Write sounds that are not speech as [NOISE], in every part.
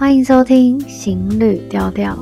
欢迎收听《行旅调调》。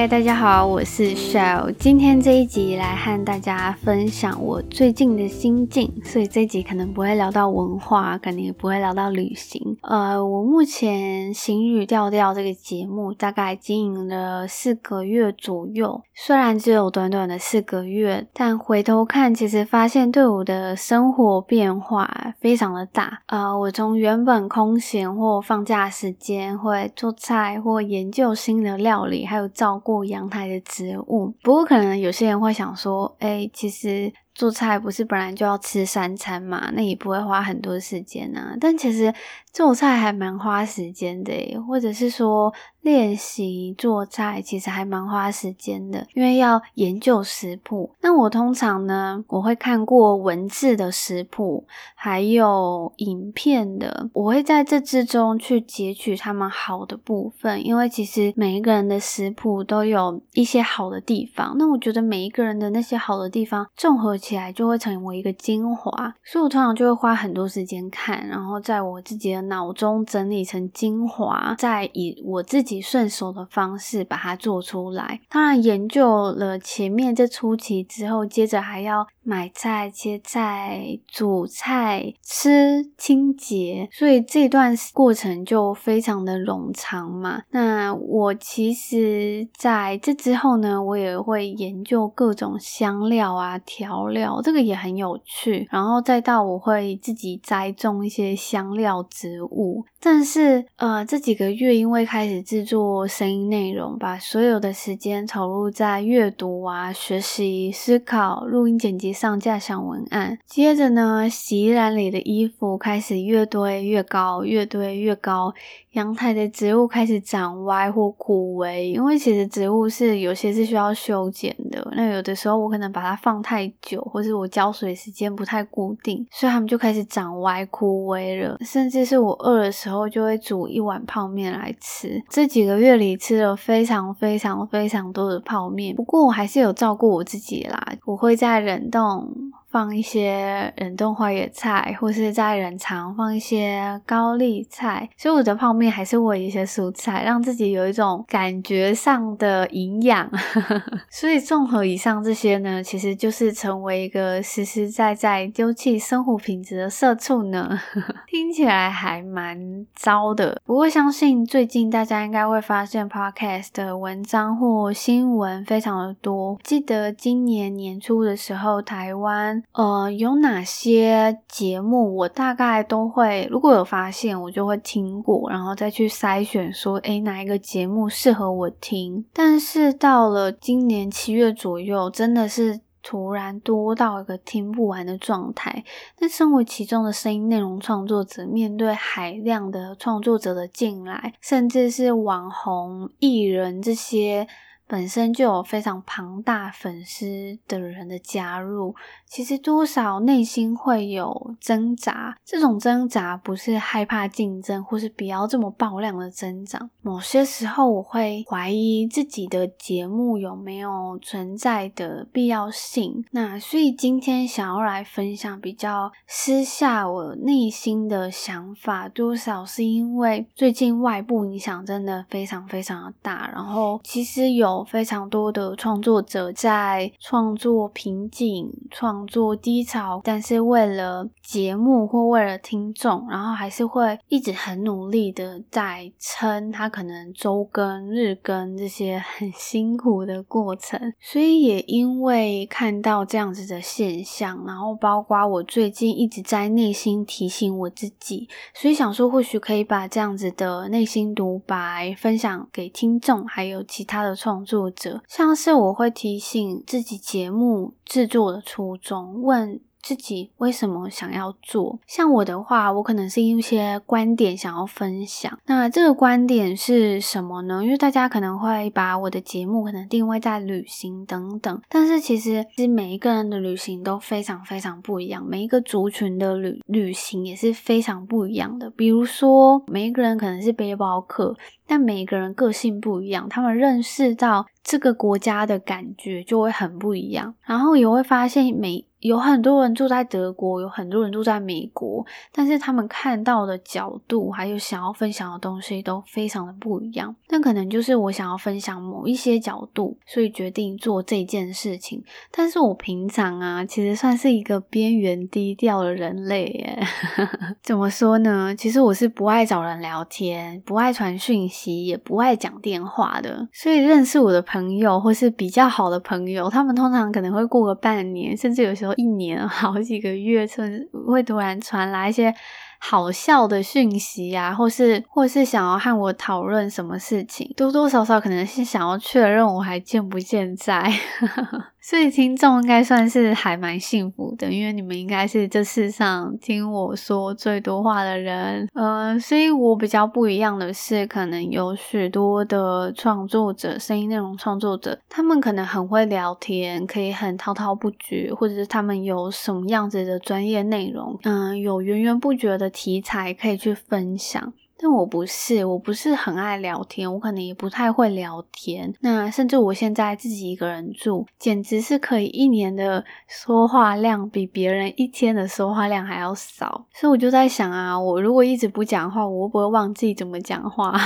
嗨，大家好，我是 Shell。今天这一集来和大家分享我最近的心境，所以这一集可能不会聊到文化，可能也不会聊到旅行。呃，我目前行语调调这个节目大概经营了四个月左右，虽然只有短短的四个月，但回头看，其实发现对我的生活变化非常的大。呃，我从原本空闲或放假时间会做菜或研究新的料理，还有照顾阳台的植物，不过可能有些人会想说，诶，其实做菜不是本来就要吃三餐嘛，那也不会花很多时间啊。但其实做菜还蛮花时间的，或者是说。练习做菜其实还蛮花时间的，因为要研究食谱。那我通常呢，我会看过文字的食谱，还有影片的，我会在这之中去截取他们好的部分，因为其实每一个人的食谱都有一些好的地方。那我觉得每一个人的那些好的地方综合起来，就会成为一个精华。所以我通常就会花很多时间看，然后在我自己的脑中整理成精华，再以我自己。顺手的方式把它做出来。当然，研究了前面这初期之后，接着还要买菜、切菜、煮菜、吃、清洁，所以这段过程就非常的冗长嘛。那我其实在这之后呢，我也会研究各种香料啊、调料，这个也很有趣。然后再到我会自己栽种一些香料植物。但是，呃，这几个月因为开始制作声音内容，把所有的时间投入在阅读啊、学习、思考、录音、剪辑、上架、想文案。接着呢，洗衣篮里的衣服开始越堆越高，越堆越高。阳台的植物开始长歪或枯萎，因为其实植物是有些是需要修剪的。那有的时候我可能把它放太久，或是我浇水时间不太固定，所以它们就开始长歪枯萎了。甚至是我饿的时候，就会煮一碗泡面来吃。这几个月里吃了非常非常非常多的泡面，不过我还是有照顾我自己啦，我会在冷冻。放一些冷冻花椰菜，或是在冷藏放一些高丽菜，所以我的泡面还是喂一些蔬菜，让自己有一种感觉上的营养。[LAUGHS] 所以综合以上这些呢，其实就是成为一个实实在在丢弃生活品质的社畜呢。[LAUGHS] 听起来还蛮糟的，不过相信最近大家应该会发现 Podcast 的文章或新闻非常的多。记得今年年初的时候，台湾。呃，有哪些节目我大概都会，如果有发现，我就会听过，然后再去筛选说，诶，哪一个节目适合我听。但是到了今年七月左右，真的是突然多到一个听不完的状态。那身为其中的声音内容创作者，面对海量的创作者的进来，甚至是网红、艺人这些。本身就有非常庞大粉丝的人的加入，其实多少内心会有挣扎。这种挣扎不是害怕竞争，或是不要这么爆量的增长。某些时候，我会怀疑自己的节目有没有存在的必要性。那所以今天想要来分享比较私下我内心的想法，多少是因为最近外部影响真的非常非常的大，然后其实有。非常多的创作者在创作瓶颈、创作低潮，但是为了节目或为了听众，然后还是会一直很努力的在撑他可能周更、日更这些很辛苦的过程。所以也因为看到这样子的现象，然后包括我最近一直在内心提醒我自己，所以想说或许可以把这样子的内心独白分享给听众，还有其他的创作。者像是我会提醒自己节目制作的初衷，问自己为什么想要做。像我的话，我可能是一些观点想要分享。那这个观点是什么呢？因为大家可能会把我的节目可能定位在旅行等等，但是其实是每一个人的旅行都非常非常不一样，每一个族群的旅旅行也是非常不一样的。比如说，每一个人可能是背包客。但每一个人个性不一样，他们认识到这个国家的感觉就会很不一样，然后也会发现每。有很多人住在德国，有很多人住在美国，但是他们看到的角度还有想要分享的东西都非常的不一样。那可能就是我想要分享某一些角度，所以决定做这件事情。但是我平常啊，其实算是一个边缘低调的人类耶。[LAUGHS] 怎么说呢？其实我是不爱找人聊天，不爱传讯息，也不爱讲电话的。所以认识我的朋友或是比较好的朋友，他们通常可能会过个半年，甚至有时候。一年 [LAUGHS] 好几个月，甚至会突然传来一些好笑的讯息啊，或是或是想要和我讨论什么事情，多多少少可能是想要确认我还健不健在。[LAUGHS] 所以听众应该算是还蛮幸福的，因为你们应该是这世上听我说最多话的人。呃，所以我比较不一样的是，可能有许多的创作者，声音内容创作者，他们可能很会聊天，可以很滔滔不绝，或者是他们有什么样子的专业内容，嗯、有源源不绝的题材可以去分享。但我不是，我不是很爱聊天，我可能也不太会聊天。那甚至我现在自己一个人住，简直是可以一年的说话量比别人一天的说话量还要少。所以我就在想啊，我如果一直不讲话，我会不会忘记怎么讲话？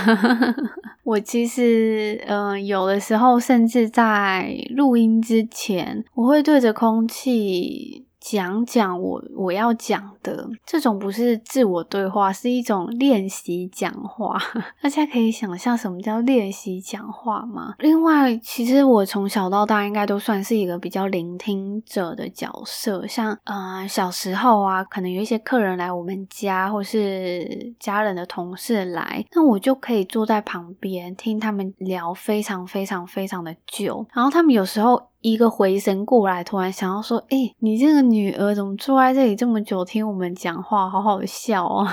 [LAUGHS] 我其实，嗯、有的时候甚至在录音之前，我会对着空气。讲讲我我要讲的这种不是自我对话，是一种练习讲话。[LAUGHS] 大家可以想象什么叫练习讲话吗？另外，其实我从小到大应该都算是一个比较聆听者的角色。像呃小时候啊，可能有一些客人来我们家，或是家人的同事来，那我就可以坐在旁边听他们聊非常非常非常的久，然后他们有时候。一个回神过来，突然想要说：“哎、你这个女儿怎么坐在这里这么久听我们讲话，好好笑啊！”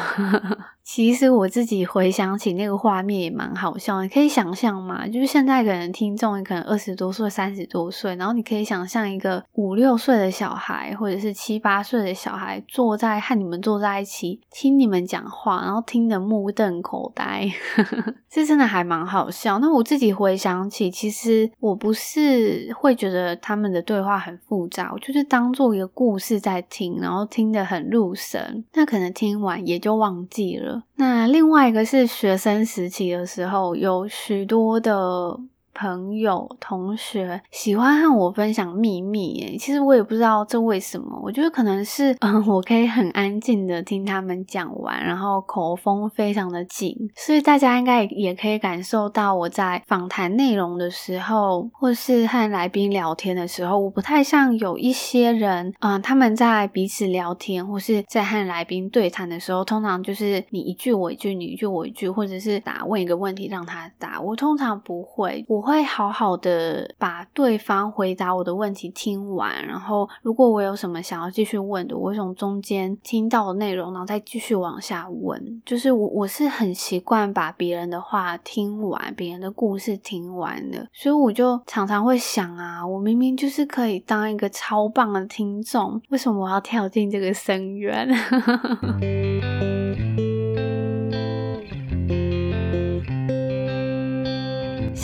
[LAUGHS] 其实我自己回想起那个画面也蛮好笑，你可以想象嘛，就是现在可能听众可能二十多岁、三十多岁，然后你可以想象一个五六岁的小孩，或者是七八岁的小孩坐在和你们坐在一起听你们讲话，然后听得目瞪口呆，[LAUGHS] 这真的还蛮好笑。那我自己回想起，其实我不是会觉得他们的对话很复杂，我就是当做一个故事在听，然后听得很入神，那可能听完也就忘记了。那另外一个是学生时期的时候，有许多的。朋友、同学喜欢和我分享秘密，诶，其实我也不知道这为什么。我觉得可能是，嗯，[LAUGHS] 我可以很安静的听他们讲完，然后口风非常的紧，所以大家应该也可以感受到我在访谈内容的时候，或是和来宾聊天的时候，我不太像有一些人，嗯，他们在彼此聊天或是在和来宾对谈的时候，通常就是你一句我一句，你一句我一句，或者是答问一个问题让他答。我通常不会，我。会会好好的把对方回答我的问题听完，然后如果我有什么想要继续问的，我会从中间听到的内容，然后再继续往下问。就是我我是很习惯把别人的话听完，别人的故事听完的，所以我就常常会想啊，我明明就是可以当一个超棒的听众，为什么我要跳进这个深渊？[LAUGHS]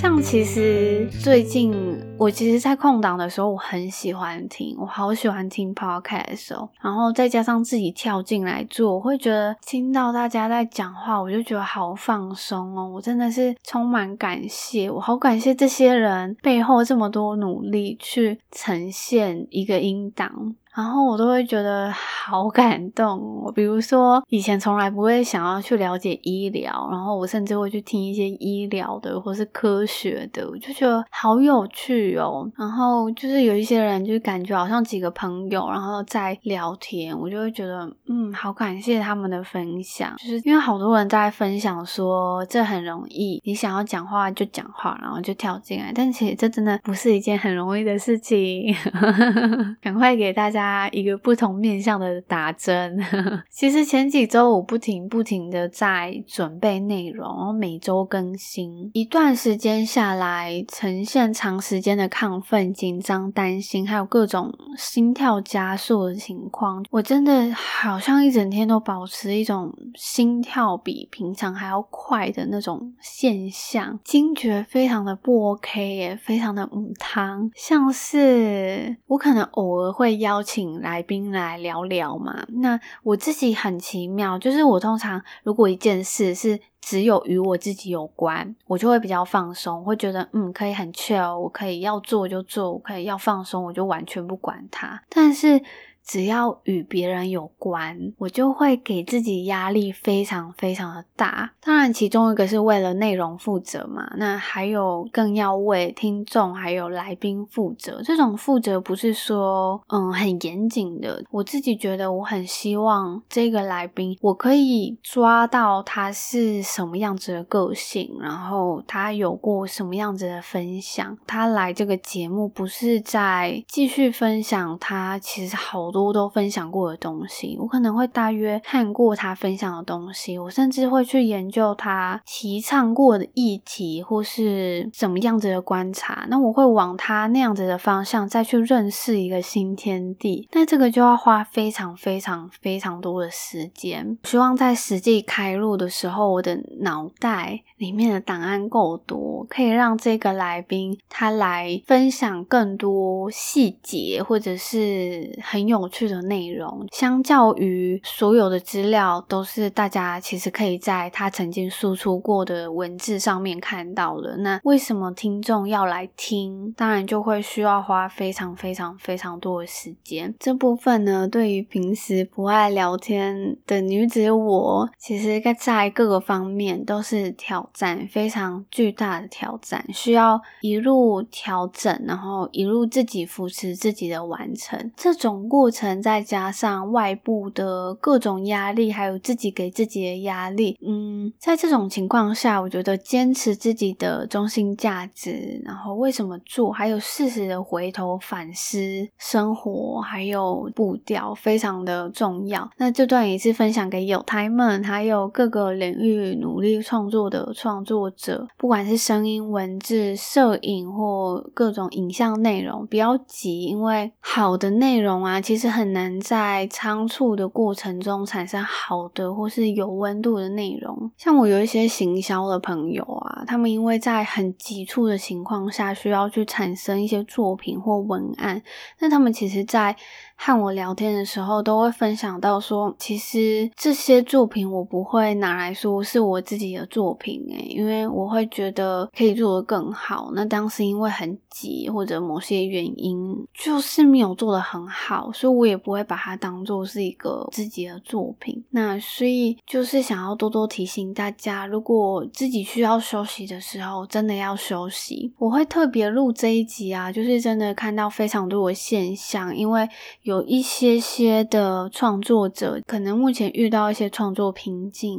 像其实最近我其实，在空档的时候，我很喜欢听，我好喜欢听 podcast 哦。然后再加上自己跳进来做，我会觉得听到大家在讲话，我就觉得好放松哦。我真的是充满感谢，我好感谢这些人背后这么多努力去呈现一个音档。然后我都会觉得好感动。我比如说，以前从来不会想要去了解医疗，然后我甚至会去听一些医疗的或是科学的，我就觉得好有趣哦。然后就是有一些人，就感觉好像几个朋友，然后在聊天，我就会觉得，嗯，好感谢他们的分享。就是因为好多人在分享说，这很容易，你想要讲话就讲话，然后就跳进来。但其实这真的不是一件很容易的事情。[LAUGHS] 赶快给大家一个不同面向的打针。[LAUGHS] 其实前几周我不停不停的在准备内容，然后每周更新。一段时间下来，呈现长时间的亢奋、紧张、担心，还有各种心跳加速的情况。我真的好像一整天都保持一种心跳比平常还要快的那种现象，惊觉非常的不 OK 耶，非常的母汤，像是我可能偶尔会邀请来宾来聊聊嘛。那我自己很奇妙，就是我通常如果一件事是只有与我自己有关，我就会比较放松，会觉得嗯，可以很 chill，我可以要做就做，我可以要放松，我就完全不管它。但是只要与别人有关，我就会给自己压力非常非常的大。当然，其中一个是为了内容负责嘛，那还有更要为听众还有来宾负责。这种负责不是说嗯很严谨的，我自己觉得我很希望这个来宾，我可以抓到他是什么样子的个性，然后他有过什么样子的分享。他来这个节目不是在继续分享他其实好多。多都分享过的东西，我可能会大约看过他分享的东西，我甚至会去研究他提倡过的议题或是怎么样子的观察。那我会往他那样子的方向再去认识一个新天地。那这个就要花非常非常非常多的时间。希望在实际开录的时候，我的脑袋里面的档案够多，可以让这个来宾他来分享更多细节，或者是很有。去的内容，相较于所有的资料，都是大家其实可以在他曾经输出过的文字上面看到的。那为什么听众要来听？当然就会需要花非常非常非常多的时间。这部分呢，对于平时不爱聊天的女子我，其实在各个方面都是挑战，非常巨大的挑战，需要一路调整，然后一路自己扶持自己的完成。这种过程。再加上外部的各种压力，还有自己给自己的压力，嗯，在这种情况下，我觉得坚持自己的中心价值，然后为什么做，还有适时的回头反思生活，还有步调，非常的重要。那这段也是分享给有台们，还有各个领域努力创作的创作者，不管是声音、文字、摄影或各种影像内容，不要急，因为好的内容啊，其实。很难在仓促的过程中产生好的或是有温度的内容。像我有一些行销的朋友啊，他们因为在很急促的情况下需要去产生一些作品或文案，那他们其实，在和我聊天的时候，都会分享到说，其实这些作品我不会拿来说是我自己的作品诶，因为我会觉得可以做得更好。那当时因为很急或者某些原因，就是没有做得很好，所以我也不会把它当做是一个自己的作品。那所以就是想要多多提醒大家，如果自己需要休息的时候，真的要休息。我会特别录这一集啊，就是真的看到非常多的现象，因为。有一些些的创作者，可能目前遇到一些创作瓶颈、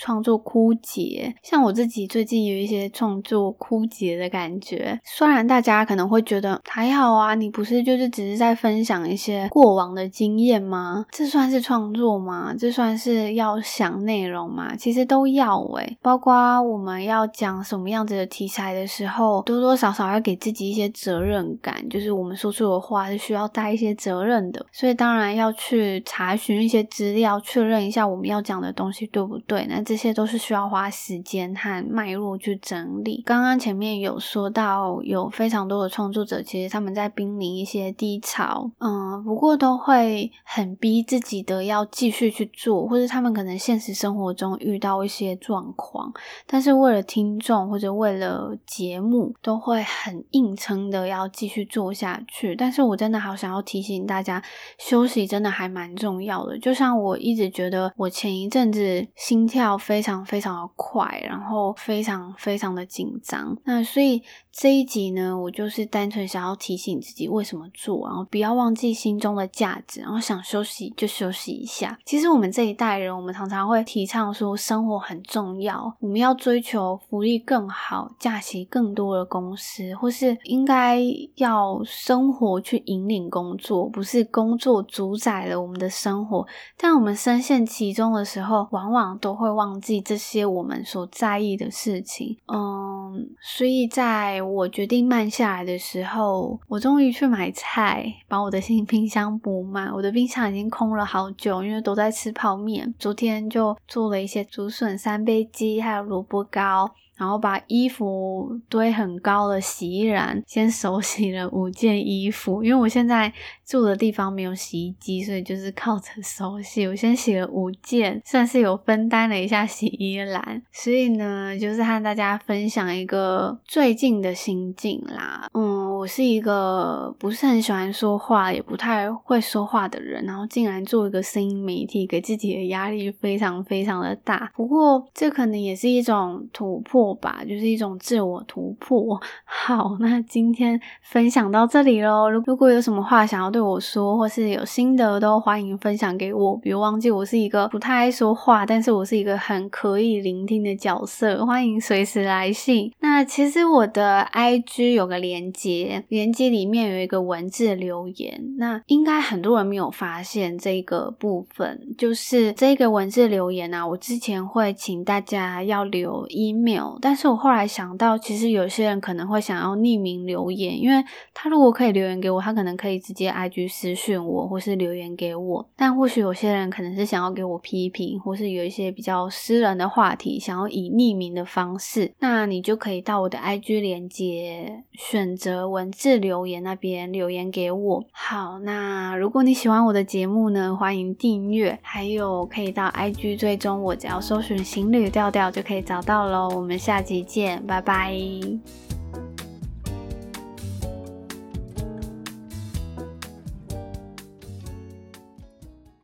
创作枯竭。像我自己最近有一些创作枯竭的感觉。虽然大家可能会觉得还好啊，你不是就是只是在分享一些过往的经验吗？这算是创作吗？这算是要想内容吗？其实都要诶，包括我们要讲什么样子的题材的时候，多多少少要给自己一些责任感，就是我们说出的话是需要带一些责任。认的，所以当然要去查询一些资料，确认一下我们要讲的东西对不对。那这些都是需要花时间和脉络去整理。刚刚前面有说到，有非常多的创作者，其实他们在濒临一些低潮，嗯，不过都会很逼自己的要继续去做，或者他们可能现实生活中遇到一些状况，但是为了听众或者为了节目，都会很硬撑的要继续做下去。但是我真的好想要提醒大。大家，休息真的还蛮重要的。就像我一直觉得，我前一阵子心跳非常非常的快，然后非常非常的紧张。那所以这一集呢，我就是单纯想要提醒自己为什么做，然后不要忘记心中的价值，然后想休息就休息一下。其实我们这一代人，我们常常会提倡说生活很重要，我们要追求福利更好、假期更多的公司，或是应该要生活去引领工作，不是工作主宰了我们的生活。但我们深陷其中的时候，往往都会忘记这些我们所在意的事情。嗯，所以在我决定慢下来的时候，我终于去买菜，把我的新冰箱补满。我的冰箱已经空了好久，因为都在吃泡面。昨天就做了一些竹笋三杯鸡，还有萝卜糕。然后把衣服堆很高的洗衣篮，先手洗了五件衣服，因为我现在住的地方没有洗衣机，所以就是靠着手洗。我先洗了五件，算是有分担了一下洗衣篮。所以呢，就是和大家分享一个最近的心境啦。嗯，我是一个不是很喜欢说话，也不太会说话的人，然后竟然做一个声音媒体，给自己的压力非常非常的大。不过这可能也是一种突破。吧，就是一种自我突破。[LAUGHS] 好，那今天分享到这里喽。如如果有什么话想要对我说，或是有心得，都欢迎分享给我。别忘记，我是一个不太爱说话，但是我是一个很可以聆听的角色。欢迎随时来信。那其实我的 IG 有个连接连接里面有一个文字留言。那应该很多人没有发现这个部分，就是这个文字留言啊，我之前会请大家要留 email。但是我后来想到，其实有些人可能会想要匿名留言，因为他如果可以留言给我，他可能可以直接 IG 私讯我，或是留言给我。但或许有些人可能是想要给我批评，或是有一些比较私人的话题，想要以匿名的方式，那你就可以到我的 IG 连接，选择文文字留言那边留言给我。好，那如果你喜欢我的节目呢，欢迎订阅，还有可以到 IG 追踪我，只要搜寻行旅调调就可以找到喽。我们下。集见，拜拜。